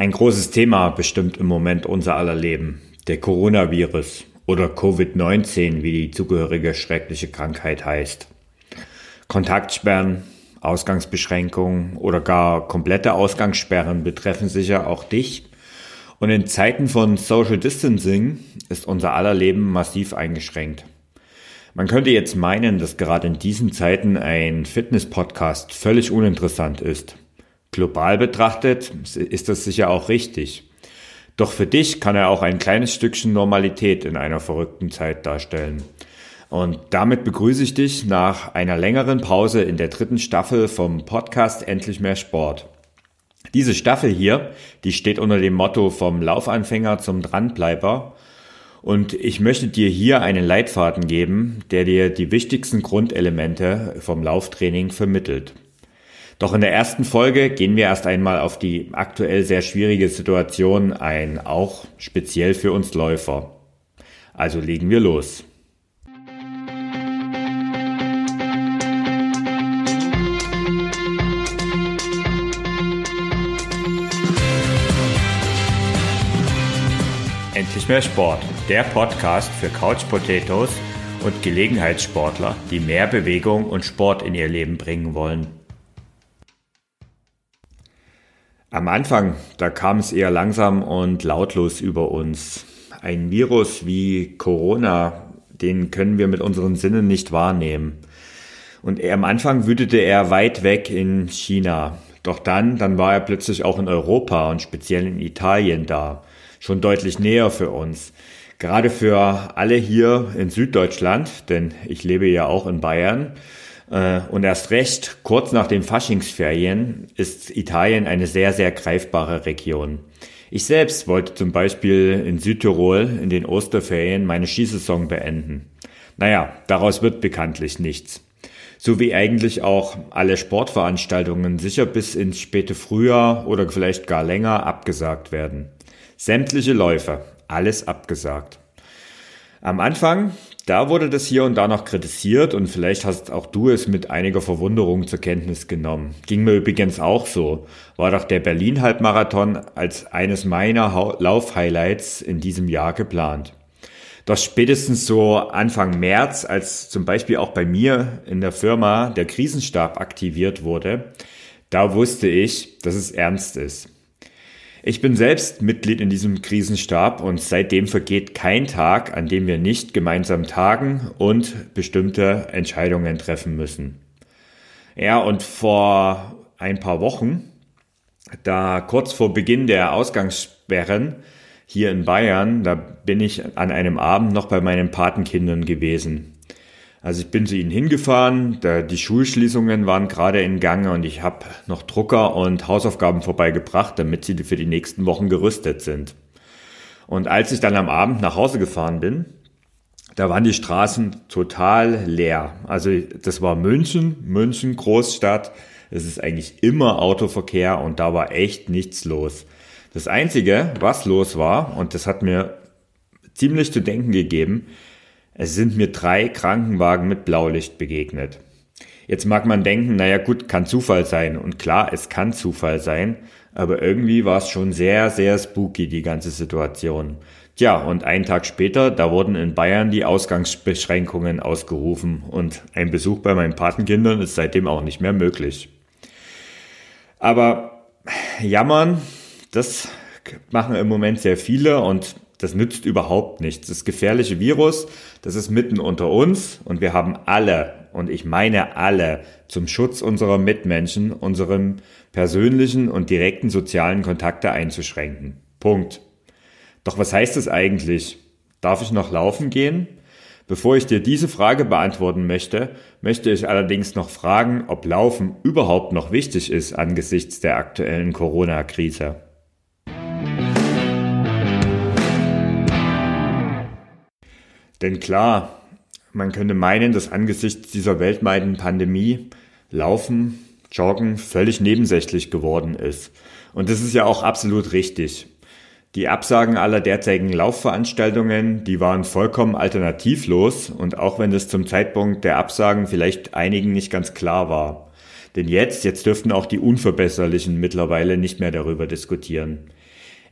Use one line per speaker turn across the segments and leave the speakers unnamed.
Ein großes Thema bestimmt im Moment unser aller Leben. Der Coronavirus oder Covid-19, wie die zugehörige schreckliche Krankheit heißt. Kontaktsperren, Ausgangsbeschränkungen oder gar komplette Ausgangssperren betreffen sicher auch dich. Und in Zeiten von Social Distancing ist unser aller Leben massiv eingeschränkt. Man könnte jetzt meinen, dass gerade in diesen Zeiten ein Fitness-Podcast völlig uninteressant ist. Global betrachtet ist das sicher auch richtig. Doch für dich kann er auch ein kleines Stückchen Normalität in einer verrückten Zeit darstellen. Und damit begrüße ich dich nach einer längeren Pause in der dritten Staffel vom Podcast Endlich mehr Sport. Diese Staffel hier, die steht unter dem Motto vom Laufanfänger zum Dranbleiber. Und ich möchte dir hier einen Leitfaden geben, der dir die wichtigsten Grundelemente vom Lauftraining vermittelt. Doch in der ersten Folge gehen wir erst einmal auf die aktuell sehr schwierige Situation ein, auch speziell für uns Läufer. Also legen wir los. Endlich mehr Sport, der Podcast für Couch Potatoes und Gelegenheitssportler, die mehr Bewegung und Sport in ihr Leben bringen wollen. Am Anfang, da kam es eher langsam und lautlos über uns. Ein Virus wie Corona, den können wir mit unseren Sinnen nicht wahrnehmen. Und am Anfang wütete er weit weg in China. Doch dann, dann war er plötzlich auch in Europa und speziell in Italien da. Schon deutlich näher für uns. Gerade für alle hier in Süddeutschland, denn ich lebe ja auch in Bayern, und erst recht, kurz nach den Faschingsferien ist Italien eine sehr, sehr greifbare Region. Ich selbst wollte zum Beispiel in Südtirol in den Osterferien meine Skisaison beenden. Naja, daraus wird bekanntlich nichts. So wie eigentlich auch alle Sportveranstaltungen sicher bis ins späte Frühjahr oder vielleicht gar länger abgesagt werden. Sämtliche Läufe, alles abgesagt. Am Anfang, da wurde das hier und da noch kritisiert und vielleicht hast auch du es mit einiger Verwunderung zur Kenntnis genommen. Ging mir übrigens auch so. War doch der Berlin-Halbmarathon als eines meiner Lauf-Highlights in diesem Jahr geplant. Doch spätestens so Anfang März, als zum Beispiel auch bei mir in der Firma der Krisenstab aktiviert wurde, da wusste ich, dass es ernst ist. Ich bin selbst Mitglied in diesem Krisenstab und seitdem vergeht kein Tag, an dem wir nicht gemeinsam tagen und bestimmte Entscheidungen treffen müssen. Ja, und vor ein paar Wochen, da kurz vor Beginn der Ausgangssperren hier in Bayern, da bin ich an einem Abend noch bei meinen Patenkindern gewesen. Also ich bin zu ihnen hingefahren, da die Schulschließungen waren gerade in Gange und ich habe noch Drucker und Hausaufgaben vorbeigebracht, damit sie für die nächsten Wochen gerüstet sind. Und als ich dann am Abend nach Hause gefahren bin, da waren die Straßen total leer. Also das war München, München Großstadt. Es ist eigentlich immer Autoverkehr und da war echt nichts los. Das Einzige, was los war, und das hat mir ziemlich zu denken gegeben, es sind mir drei Krankenwagen mit Blaulicht begegnet. Jetzt mag man denken, naja gut, kann Zufall sein. Und klar, es kann Zufall sein, aber irgendwie war es schon sehr, sehr spooky, die ganze Situation. Tja, und einen Tag später, da wurden in Bayern die Ausgangsbeschränkungen ausgerufen und ein Besuch bei meinen Patenkindern ist seitdem auch nicht mehr möglich. Aber jammern, das machen im Moment sehr viele und das nützt überhaupt nichts. Das gefährliche Virus, das ist mitten unter uns und wir haben alle, und ich meine alle, zum Schutz unserer Mitmenschen, unserem persönlichen und direkten sozialen Kontakte einzuschränken. Punkt. Doch was heißt es eigentlich? Darf ich noch laufen gehen? Bevor ich dir diese Frage beantworten möchte, möchte ich allerdings noch fragen, ob Laufen überhaupt noch wichtig ist angesichts der aktuellen Corona-Krise. Denn klar, man könnte meinen, dass angesichts dieser weltweiten Pandemie Laufen, Joggen völlig nebensächlich geworden ist. Und das ist ja auch absolut richtig. Die Absagen aller derzeitigen Laufveranstaltungen, die waren vollkommen alternativlos und auch wenn das zum Zeitpunkt der Absagen vielleicht einigen nicht ganz klar war. Denn jetzt, jetzt dürften auch die Unverbesserlichen mittlerweile nicht mehr darüber diskutieren.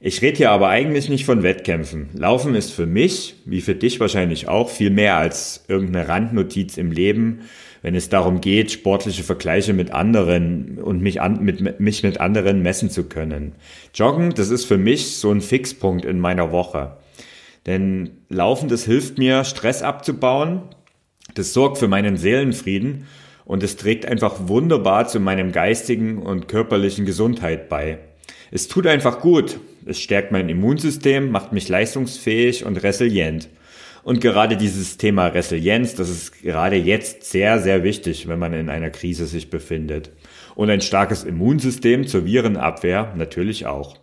Ich rede hier aber eigentlich nicht von Wettkämpfen. Laufen ist für mich, wie für dich wahrscheinlich auch, viel mehr als irgendeine Randnotiz im Leben, wenn es darum geht, sportliche Vergleiche mit anderen und mich, an, mit, mich mit anderen messen zu können. Joggen, das ist für mich so ein Fixpunkt in meiner Woche. Denn Laufen, das hilft mir, Stress abzubauen, das sorgt für meinen Seelenfrieden und es trägt einfach wunderbar zu meinem geistigen und körperlichen Gesundheit bei. Es tut einfach gut. Es stärkt mein Immunsystem, macht mich leistungsfähig und resilient. Und gerade dieses Thema Resilienz, das ist gerade jetzt sehr, sehr wichtig, wenn man in einer Krise sich befindet. Und ein starkes Immunsystem zur Virenabwehr natürlich auch.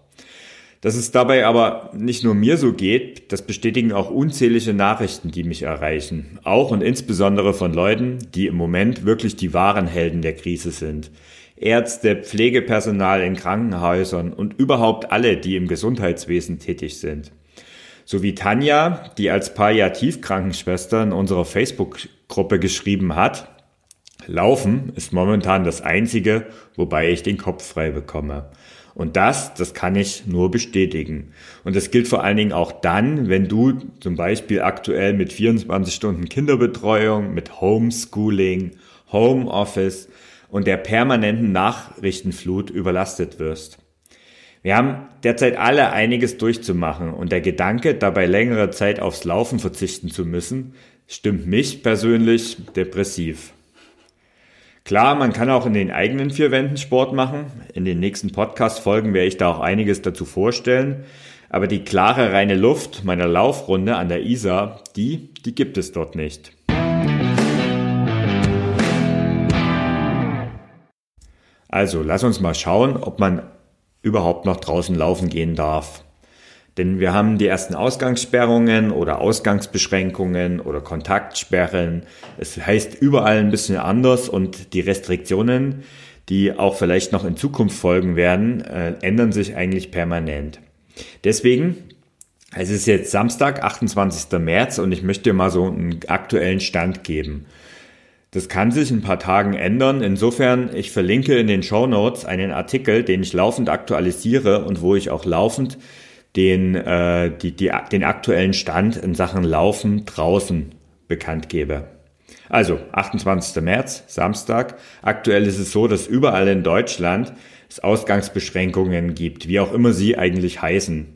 Dass es dabei aber nicht nur mir so geht, das bestätigen auch unzählige Nachrichten, die mich erreichen. Auch und insbesondere von Leuten, die im Moment wirklich die wahren Helden der Krise sind. Ärzte, Pflegepersonal in Krankenhäusern und überhaupt alle, die im Gesundheitswesen tätig sind. So wie Tanja, die als Palliativkrankenschwester in unserer Facebook-Gruppe geschrieben hat, Laufen ist momentan das Einzige, wobei ich den Kopf frei bekomme. Und das, das kann ich nur bestätigen. Und das gilt vor allen Dingen auch dann, wenn du zum Beispiel aktuell mit 24 Stunden Kinderbetreuung, mit Homeschooling, Homeoffice und der permanenten Nachrichtenflut überlastet wirst. Wir haben derzeit alle einiges durchzumachen und der Gedanke, dabei längere Zeit aufs Laufen verzichten zu müssen, stimmt mich persönlich depressiv. Klar, man kann auch in den eigenen vier Wänden Sport machen. In den nächsten Podcast-Folgen werde ich da auch einiges dazu vorstellen. Aber die klare, reine Luft meiner Laufrunde an der Isar, die, die gibt es dort nicht. Also, lass uns mal schauen, ob man überhaupt noch draußen laufen gehen darf. Denn wir haben die ersten Ausgangssperrungen oder Ausgangsbeschränkungen oder Kontaktsperren. Es heißt überall ein bisschen anders und die Restriktionen, die auch vielleicht noch in Zukunft folgen werden, äh, ändern sich eigentlich permanent. Deswegen, es ist jetzt Samstag, 28. März und ich möchte dir mal so einen aktuellen Stand geben. Das kann sich in ein paar Tagen ändern. Insofern, ich verlinke in den Show Notes einen Artikel, den ich laufend aktualisiere und wo ich auch laufend den, äh, die, die, den aktuellen Stand in Sachen Laufen draußen bekannt gebe. Also 28. März, Samstag. Aktuell ist es so, dass überall in Deutschland es Ausgangsbeschränkungen gibt, wie auch immer sie eigentlich heißen.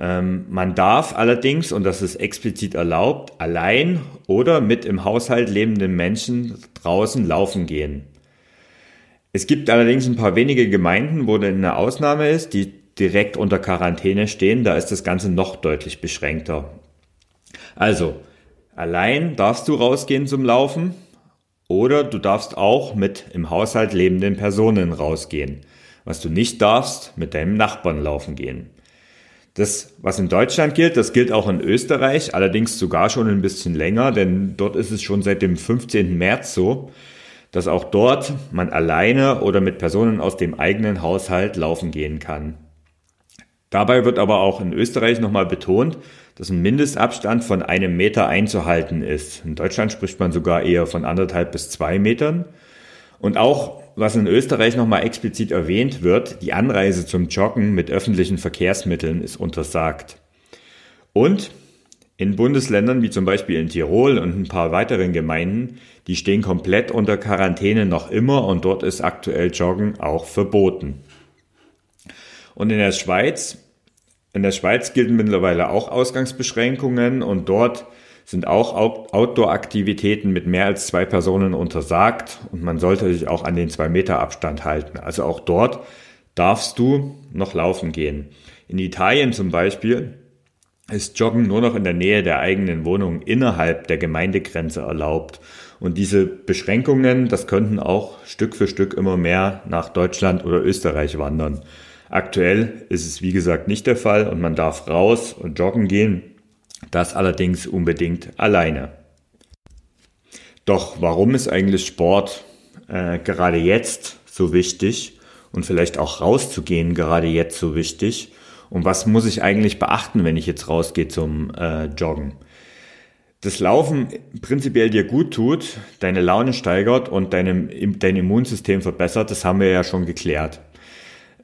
Ähm, man darf allerdings, und das ist explizit erlaubt, allein oder mit im Haushalt lebenden Menschen draußen laufen gehen. Es gibt allerdings ein paar wenige Gemeinden, wo eine Ausnahme ist, die direkt unter Quarantäne stehen. Da ist das Ganze noch deutlich beschränkter. Also, allein darfst du rausgehen zum Laufen oder du darfst auch mit im Haushalt lebenden Personen rausgehen. Was du nicht darfst, mit deinem Nachbarn laufen gehen. Das, was in Deutschland gilt, das gilt auch in Österreich, allerdings sogar schon ein bisschen länger, denn dort ist es schon seit dem 15. März so, dass auch dort man alleine oder mit Personen aus dem eigenen Haushalt laufen gehen kann. Dabei wird aber auch in Österreich nochmal betont, dass ein Mindestabstand von einem Meter einzuhalten ist. In Deutschland spricht man sogar eher von anderthalb bis zwei Metern. Und auch was in Österreich nochmal explizit erwähnt wird, die Anreise zum Joggen mit öffentlichen Verkehrsmitteln ist untersagt. Und in Bundesländern wie zum Beispiel in Tirol und ein paar weiteren Gemeinden, die stehen komplett unter Quarantäne noch immer und dort ist aktuell Joggen auch verboten. Und in der Schweiz, in der Schweiz gelten mittlerweile auch Ausgangsbeschränkungen und dort sind auch Outdoor-Aktivitäten mit mehr als zwei Personen untersagt und man sollte sich auch an den zwei Meter Abstand halten. Also auch dort darfst du noch laufen gehen. In Italien zum Beispiel ist Joggen nur noch in der Nähe der eigenen Wohnung innerhalb der Gemeindegrenze erlaubt. Und diese Beschränkungen, das könnten auch Stück für Stück immer mehr nach Deutschland oder Österreich wandern. Aktuell ist es wie gesagt nicht der Fall und man darf raus und joggen gehen, das allerdings unbedingt alleine. Doch warum ist eigentlich Sport äh, gerade jetzt so wichtig und vielleicht auch rauszugehen gerade jetzt so wichtig? Und was muss ich eigentlich beachten, wenn ich jetzt rausgehe zum äh, Joggen? Das Laufen prinzipiell dir gut tut, deine Laune steigert und deinem, dein Immunsystem verbessert, das haben wir ja schon geklärt.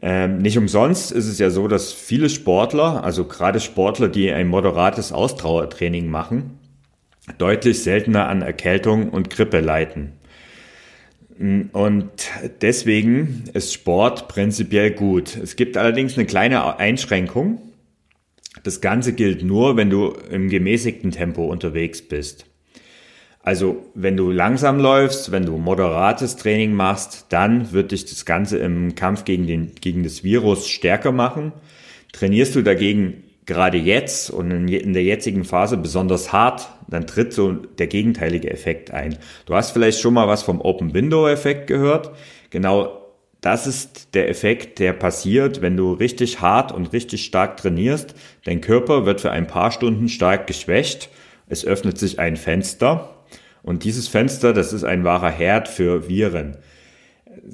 Ähm, nicht umsonst ist es ja so, dass viele Sportler, also gerade Sportler, die ein moderates Ausdauertraining machen, deutlich seltener an Erkältung und Grippe leiden. Und deswegen ist Sport prinzipiell gut. Es gibt allerdings eine kleine Einschränkung. Das Ganze gilt nur, wenn du im gemäßigten Tempo unterwegs bist. Also wenn du langsam läufst, wenn du moderates Training machst, dann wird dich das Ganze im Kampf gegen, den, gegen das Virus stärker machen. Trainierst du dagegen gerade jetzt und in der jetzigen Phase besonders hart, dann tritt so der gegenteilige Effekt ein. Du hast vielleicht schon mal was vom Open Window Effekt gehört. Genau das ist der Effekt, der passiert, wenn du richtig hart und richtig stark trainierst. Dein Körper wird für ein paar Stunden stark geschwächt. Es öffnet sich ein Fenster. Und dieses Fenster, das ist ein wahrer Herd für Viren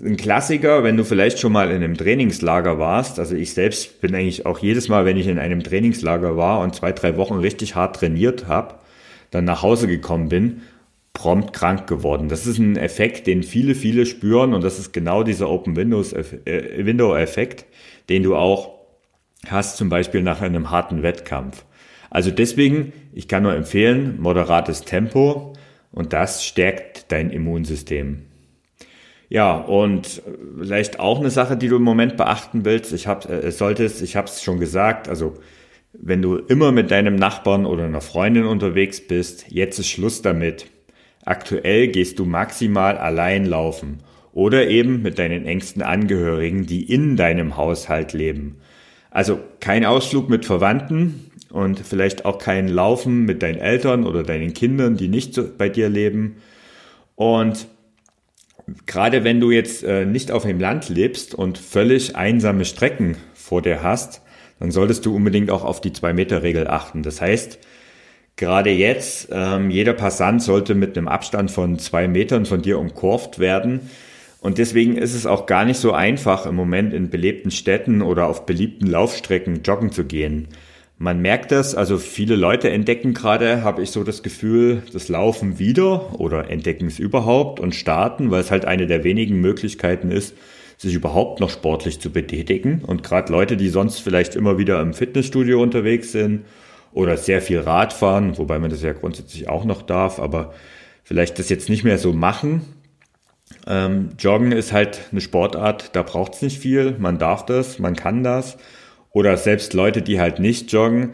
ein Klassiker, wenn du vielleicht schon mal in einem Trainingslager warst. Also ich selbst bin eigentlich auch jedes Mal, wenn ich in einem Trainingslager war und zwei, drei Wochen richtig hart trainiert habe, dann nach Hause gekommen bin, prompt krank geworden. Das ist ein Effekt, den viele, viele spüren und das ist genau dieser Open Windows äh, Window Effekt, den du auch hast, zum Beispiel nach einem harten Wettkampf. Also deswegen, ich kann nur empfehlen, moderates Tempo und das stärkt dein Immunsystem. Ja, und vielleicht auch eine Sache, die du im Moment beachten willst. Ich habe äh, solltest, ich habe es schon gesagt, also wenn du immer mit deinem Nachbarn oder einer Freundin unterwegs bist, jetzt ist Schluss damit. Aktuell gehst du maximal allein laufen oder eben mit deinen engsten Angehörigen, die in deinem Haushalt leben. Also kein Ausflug mit Verwandten und vielleicht auch kein Laufen mit deinen Eltern oder deinen Kindern, die nicht bei dir leben. Und gerade wenn du jetzt äh, nicht auf dem Land lebst und völlig einsame Strecken vor dir hast, dann solltest du unbedingt auch auf die Zwei-Meter-Regel achten. Das heißt, gerade jetzt, ähm, jeder Passant sollte mit einem Abstand von zwei Metern von dir umkurvt werden. Und deswegen ist es auch gar nicht so einfach, im Moment in belebten Städten oder auf beliebten Laufstrecken joggen zu gehen. Man merkt das, also viele Leute entdecken gerade, habe ich so das Gefühl, das Laufen wieder oder entdecken es überhaupt und starten, weil es halt eine der wenigen Möglichkeiten ist, sich überhaupt noch sportlich zu betätigen. Und gerade Leute, die sonst vielleicht immer wieder im Fitnessstudio unterwegs sind oder sehr viel Rad fahren, wobei man das ja grundsätzlich auch noch darf, aber vielleicht das jetzt nicht mehr so machen. Ähm, Joggen ist halt eine Sportart, da braucht es nicht viel, man darf das, man kann das. Oder selbst Leute, die halt nicht joggen,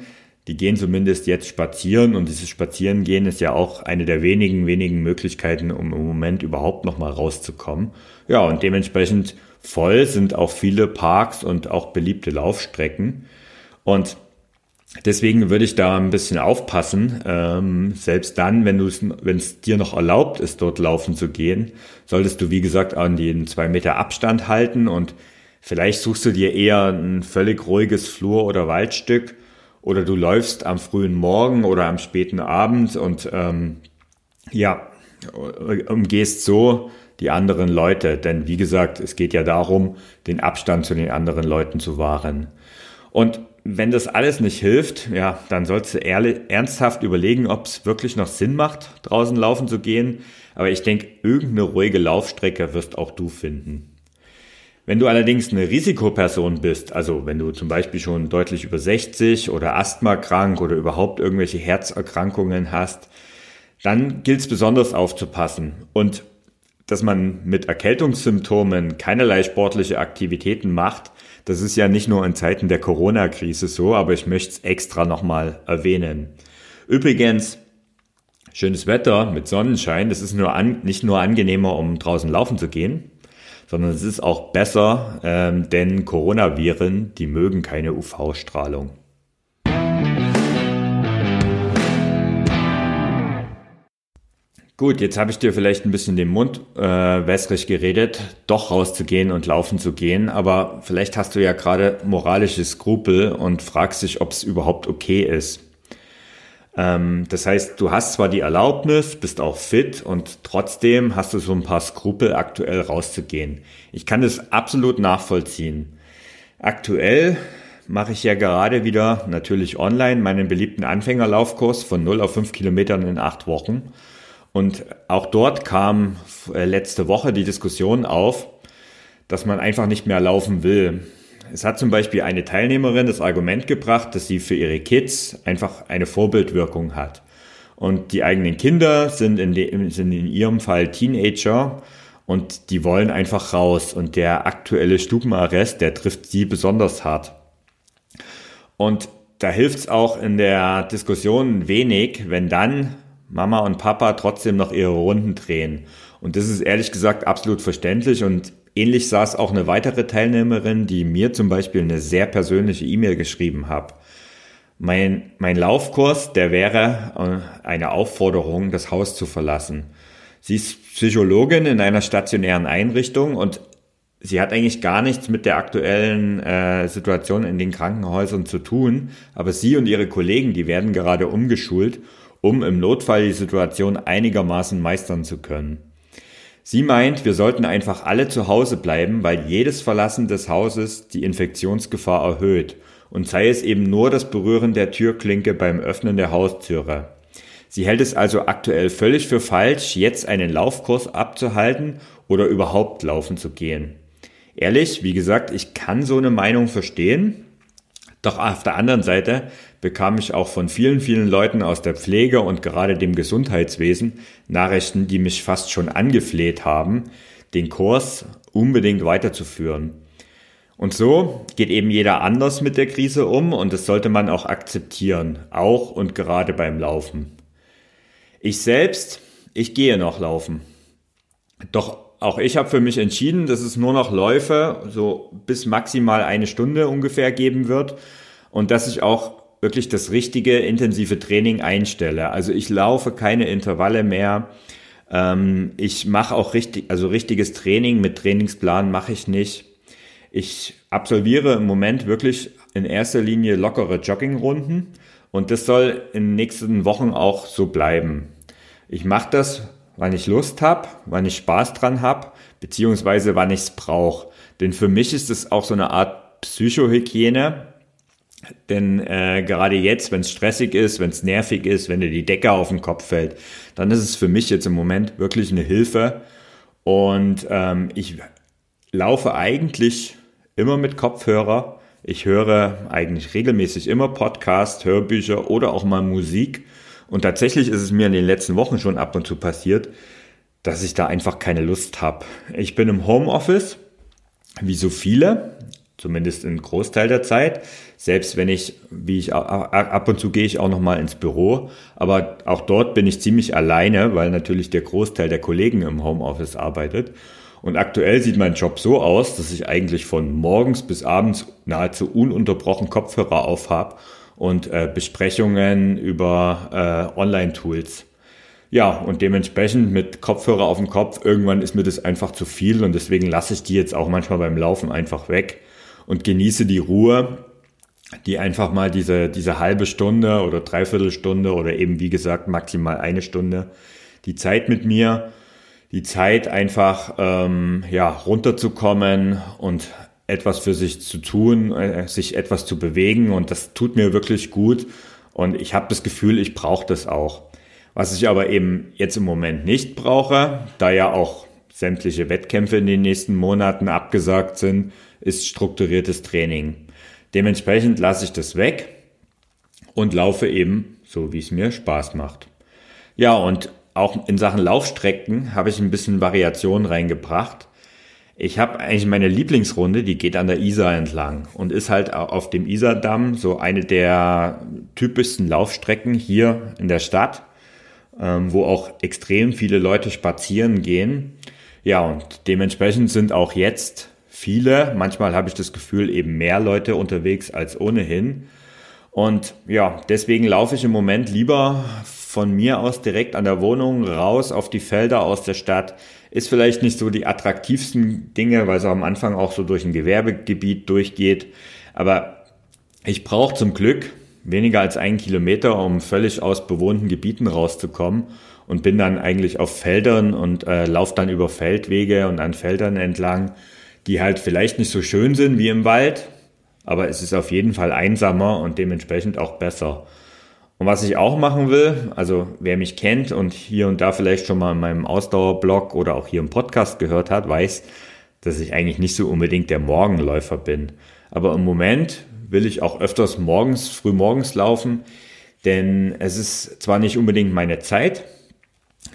die gehen zumindest jetzt spazieren und dieses Spazierengehen ist ja auch eine der wenigen, wenigen Möglichkeiten, um im Moment überhaupt nochmal rauszukommen. Ja, und dementsprechend voll sind auch viele Parks und auch beliebte Laufstrecken. Und deswegen würde ich da ein bisschen aufpassen. Ähm, selbst dann, wenn es dir noch erlaubt ist, dort laufen zu gehen, solltest du, wie gesagt, an den zwei Meter Abstand halten und Vielleicht suchst du dir eher ein völlig ruhiges Flur- oder Waldstück oder du läufst am frühen Morgen oder am späten Abend und ähm, ja, umgehst so die anderen Leute. Denn wie gesagt, es geht ja darum, den Abstand zu den anderen Leuten zu wahren. Und wenn das alles nicht hilft, ja, dann sollst du ehrlich, ernsthaft überlegen, ob es wirklich noch Sinn macht, draußen laufen zu gehen. Aber ich denke, irgendeine ruhige Laufstrecke wirst auch du finden. Wenn du allerdings eine Risikoperson bist, also wenn du zum Beispiel schon deutlich über 60 oder Asthma krank oder überhaupt irgendwelche Herzerkrankungen hast, dann gilt es besonders aufzupassen. Und dass man mit Erkältungssymptomen keinerlei sportliche Aktivitäten macht, das ist ja nicht nur in Zeiten der Corona-Krise so, aber ich möchte es extra nochmal erwähnen. Übrigens, schönes Wetter mit Sonnenschein, das ist nur an, nicht nur angenehmer, um draußen laufen zu gehen, sondern es ist auch besser, ähm, denn Coronaviren, die mögen keine UV-Strahlung. Gut, jetzt habe ich dir vielleicht ein bisschen den Mund äh, wässrig geredet, doch rauszugehen und laufen zu gehen, aber vielleicht hast du ja gerade moralische Skrupel und fragst dich, ob es überhaupt okay ist. Ähm, das heißt, du hast zwar die Erlaubnis, bist auch fit und trotzdem hast du so ein paar Skrupel, aktuell rauszugehen. Ich kann das absolut nachvollziehen. Aktuell mache ich ja gerade wieder natürlich online meinen beliebten Anfängerlaufkurs von 0 auf 5 Kilometern in 8 Wochen. Und auch dort kam äh, letzte Woche die Diskussion auf, dass man einfach nicht mehr laufen will. Es hat zum Beispiel eine Teilnehmerin das Argument gebracht, dass sie für ihre Kids einfach eine Vorbildwirkung hat. Und die eigenen Kinder sind in, de, sind in ihrem Fall Teenager und die wollen einfach raus. Und der aktuelle Stubenarrest, der trifft sie besonders hart. Und da hilft es auch in der Diskussion wenig, wenn dann Mama und Papa trotzdem noch ihre Runden drehen. Und das ist ehrlich gesagt absolut verständlich und ähnlich saß auch eine weitere Teilnehmerin, die mir zum Beispiel eine sehr persönliche E-Mail geschrieben hat. Mein, mein Laufkurs, der wäre äh, eine Aufforderung, das Haus zu verlassen. Sie ist Psychologin in einer stationären Einrichtung und sie hat eigentlich gar nichts mit der aktuellen äh, Situation in den Krankenhäusern zu tun, aber sie und ihre Kollegen, die werden gerade umgeschult, um im Notfall die Situation einigermaßen meistern zu können. Sie meint, wir sollten einfach alle zu Hause bleiben, weil jedes Verlassen des Hauses die Infektionsgefahr erhöht und sei es eben nur das Berühren der Türklinke beim Öffnen der Haustüre. Sie hält es also aktuell völlig für falsch, jetzt einen Laufkurs abzuhalten oder überhaupt laufen zu gehen. Ehrlich, wie gesagt, ich kann so eine Meinung verstehen, doch auf der anderen Seite bekam ich auch von vielen, vielen Leuten aus der Pflege und gerade dem Gesundheitswesen Nachrichten, die mich fast schon angefleht haben, den Kurs unbedingt weiterzuführen. Und so geht eben jeder anders mit der Krise um und das sollte man auch akzeptieren, auch und gerade beim Laufen. Ich selbst, ich gehe noch laufen. Doch auch ich habe für mich entschieden, dass es nur noch Läufe so bis maximal eine Stunde ungefähr geben wird und dass ich auch wirklich das richtige intensive Training einstelle. Also ich laufe keine Intervalle mehr. Ähm, ich mache auch richtig, also richtiges Training mit Trainingsplan mache ich nicht. Ich absolviere im Moment wirklich in erster Linie lockere Joggingrunden und das soll in den nächsten Wochen auch so bleiben. Ich mache das, wann ich Lust habe, wann ich Spaß dran habe, beziehungsweise wann ich es brauche. Denn für mich ist es auch so eine Art Psychohygiene, denn äh, gerade jetzt, wenn es stressig ist, wenn es nervig ist, wenn dir die Decke auf den Kopf fällt, dann ist es für mich jetzt im Moment wirklich eine Hilfe. Und ähm, ich laufe eigentlich immer mit Kopfhörer. Ich höre eigentlich regelmäßig immer Podcast, Hörbücher oder auch mal Musik. Und tatsächlich ist es mir in den letzten Wochen schon ab und zu passiert, dass ich da einfach keine Lust habe. Ich bin im Homeoffice, wie so viele, zumindest einen Großteil der Zeit. Selbst wenn ich, wie ich ab und zu gehe ich auch noch mal ins Büro, aber auch dort bin ich ziemlich alleine, weil natürlich der Großteil der Kollegen im Homeoffice arbeitet. Und aktuell sieht mein Job so aus, dass ich eigentlich von morgens bis abends nahezu ununterbrochen Kopfhörer aufhab und äh, Besprechungen über äh, Online-Tools. Ja, und dementsprechend mit Kopfhörer auf dem Kopf, irgendwann ist mir das einfach zu viel und deswegen lasse ich die jetzt auch manchmal beim Laufen einfach weg und genieße die Ruhe, die einfach mal diese, diese halbe Stunde oder Dreiviertelstunde oder eben wie gesagt maximal eine Stunde, die Zeit mit mir die Zeit einfach ähm, ja runterzukommen und etwas für sich zu tun, äh, sich etwas zu bewegen und das tut mir wirklich gut und ich habe das Gefühl, ich brauche das auch. Was ich aber eben jetzt im Moment nicht brauche, da ja auch sämtliche Wettkämpfe in den nächsten Monaten abgesagt sind, ist strukturiertes Training. Dementsprechend lasse ich das weg und laufe eben so, wie es mir Spaß macht. Ja, und auch in Sachen Laufstrecken habe ich ein bisschen Variation reingebracht. Ich habe eigentlich meine Lieblingsrunde, die geht an der Isar entlang und ist halt auf dem Isardamm so eine der typischsten Laufstrecken hier in der Stadt, ähm, wo auch extrem viele Leute spazieren gehen. Ja, und dementsprechend sind auch jetzt viele, manchmal habe ich das Gefühl, eben mehr Leute unterwegs als ohnehin. Und ja, deswegen laufe ich im Moment lieber von mir aus direkt an der Wohnung raus auf die Felder aus der Stadt. Ist vielleicht nicht so die attraktivsten Dinge, weil es am Anfang auch so durch ein Gewerbegebiet durchgeht. Aber ich brauche zum Glück weniger als einen Kilometer, um völlig aus bewohnten Gebieten rauszukommen und bin dann eigentlich auf Feldern und äh, laufe dann über Feldwege und an Feldern entlang, die halt vielleicht nicht so schön sind wie im Wald, aber es ist auf jeden Fall einsamer und dementsprechend auch besser. Und was ich auch machen will, also wer mich kennt und hier und da vielleicht schon mal in meinem Ausdauerblog oder auch hier im Podcast gehört hat, weiß, dass ich eigentlich nicht so unbedingt der Morgenläufer bin. Aber im Moment will ich auch öfters morgens, früh morgens laufen, denn es ist zwar nicht unbedingt meine Zeit,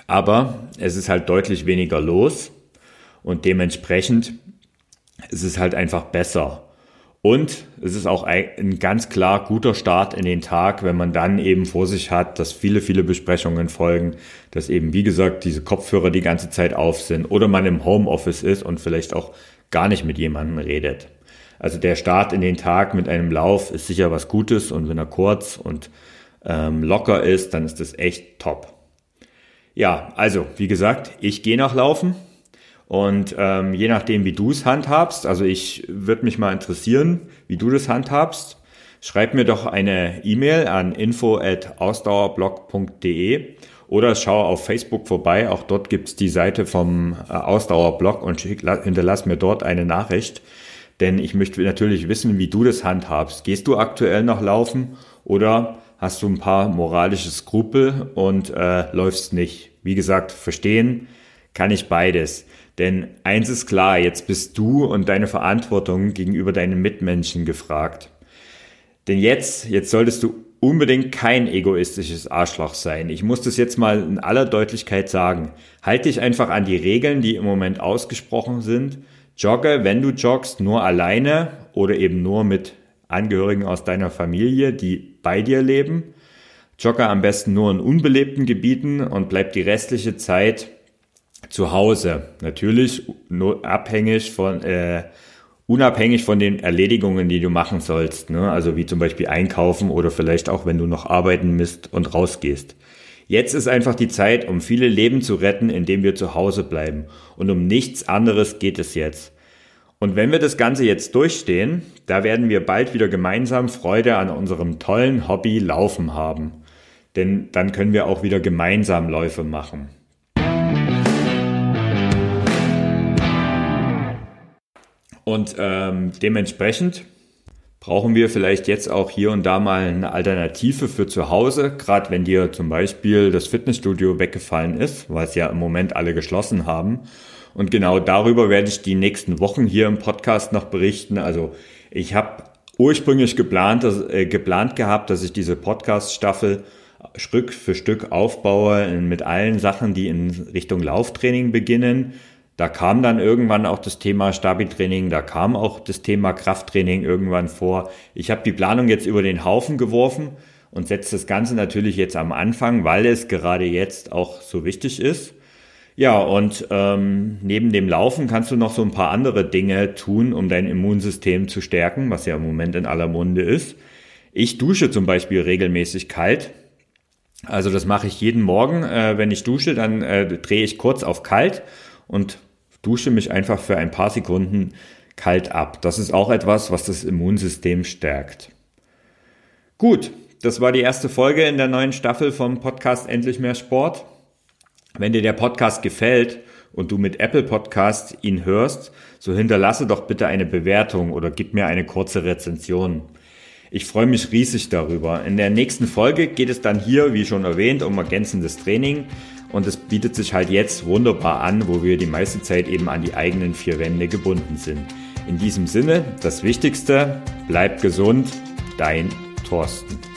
aber es ist halt deutlich weniger los und dementsprechend ist es halt einfach besser. Und es ist auch ein ganz klar guter Start in den Tag, wenn man dann eben vor sich hat, dass viele, viele Besprechungen folgen, dass eben, wie gesagt, diese Kopfhörer die ganze Zeit auf sind oder man im Homeoffice ist und vielleicht auch gar nicht mit jemandem redet. Also der Start in den Tag mit einem Lauf ist sicher was Gutes und wenn er kurz und ähm, locker ist, dann ist das echt top. Ja, also wie gesagt, ich gehe noch laufen und ähm, je nachdem, wie du es handhabst, also ich würde mich mal interessieren, wie du das handhabst. Schreib mir doch eine E-Mail an info@ausdauerblog.de oder schau auf Facebook vorbei. Auch dort gibt's die Seite vom äh, Ausdauerblog und hinterlass mir dort eine Nachricht. Denn ich möchte natürlich wissen, wie du das handhabst. Gehst du aktuell noch laufen oder hast du ein paar moralische Skrupel und äh, läufst nicht? Wie gesagt, verstehen kann ich beides. Denn eins ist klar, jetzt bist du und deine Verantwortung gegenüber deinen Mitmenschen gefragt. Denn jetzt, jetzt solltest du unbedingt kein egoistisches Arschloch sein. Ich muss das jetzt mal in aller Deutlichkeit sagen. Halt dich einfach an die Regeln, die im Moment ausgesprochen sind. Jogge, wenn du joggst, nur alleine oder eben nur mit Angehörigen aus deiner Familie, die bei dir leben. Jogge am besten nur in unbelebten Gebieten und bleib die restliche Zeit zu Hause. Natürlich nur abhängig von, äh, unabhängig von den Erledigungen, die du machen sollst. Ne? Also wie zum Beispiel einkaufen oder vielleicht auch, wenn du noch arbeiten misst und rausgehst. Jetzt ist einfach die Zeit, um viele Leben zu retten, indem wir zu Hause bleiben. Und um nichts anderes geht es jetzt. Und wenn wir das Ganze jetzt durchstehen, da werden wir bald wieder gemeinsam Freude an unserem tollen Hobby Laufen haben. Denn dann können wir auch wieder gemeinsam Läufe machen. Und ähm, dementsprechend brauchen wir vielleicht jetzt auch hier und da mal eine Alternative für zu Hause, gerade wenn dir zum Beispiel das Fitnessstudio weggefallen ist, weil es ja im Moment alle geschlossen haben. Und genau darüber werde ich die nächsten Wochen hier im Podcast noch berichten. Also ich habe ursprünglich geplant, dass, äh, geplant gehabt, dass ich diese Podcast-Staffel Stück für Stück aufbaue mit allen Sachen, die in Richtung Lauftraining beginnen da kam dann irgendwann auch das Thema Stabi-Training, da kam auch das Thema Krafttraining irgendwann vor. Ich habe die Planung jetzt über den Haufen geworfen und setze das Ganze natürlich jetzt am Anfang, weil es gerade jetzt auch so wichtig ist. Ja, und ähm, neben dem Laufen kannst du noch so ein paar andere Dinge tun, um dein Immunsystem zu stärken, was ja im Moment in aller Munde ist. Ich dusche zum Beispiel regelmäßig kalt. Also das mache ich jeden Morgen. Äh, wenn ich dusche, dann äh, drehe ich kurz auf kalt und dusche mich einfach für ein paar Sekunden kalt ab. Das ist auch etwas, was das Immunsystem stärkt. Gut, das war die erste Folge in der neuen Staffel vom Podcast Endlich mehr Sport. Wenn dir der Podcast gefällt und du mit Apple Podcast ihn hörst, so hinterlasse doch bitte eine Bewertung oder gib mir eine kurze Rezension. Ich freue mich riesig darüber. In der nächsten Folge geht es dann hier, wie schon erwähnt, um ergänzendes Training. Und es bietet sich halt jetzt wunderbar an, wo wir die meiste Zeit eben an die eigenen vier Wände gebunden sind. In diesem Sinne, das Wichtigste, bleib gesund, dein Thorsten.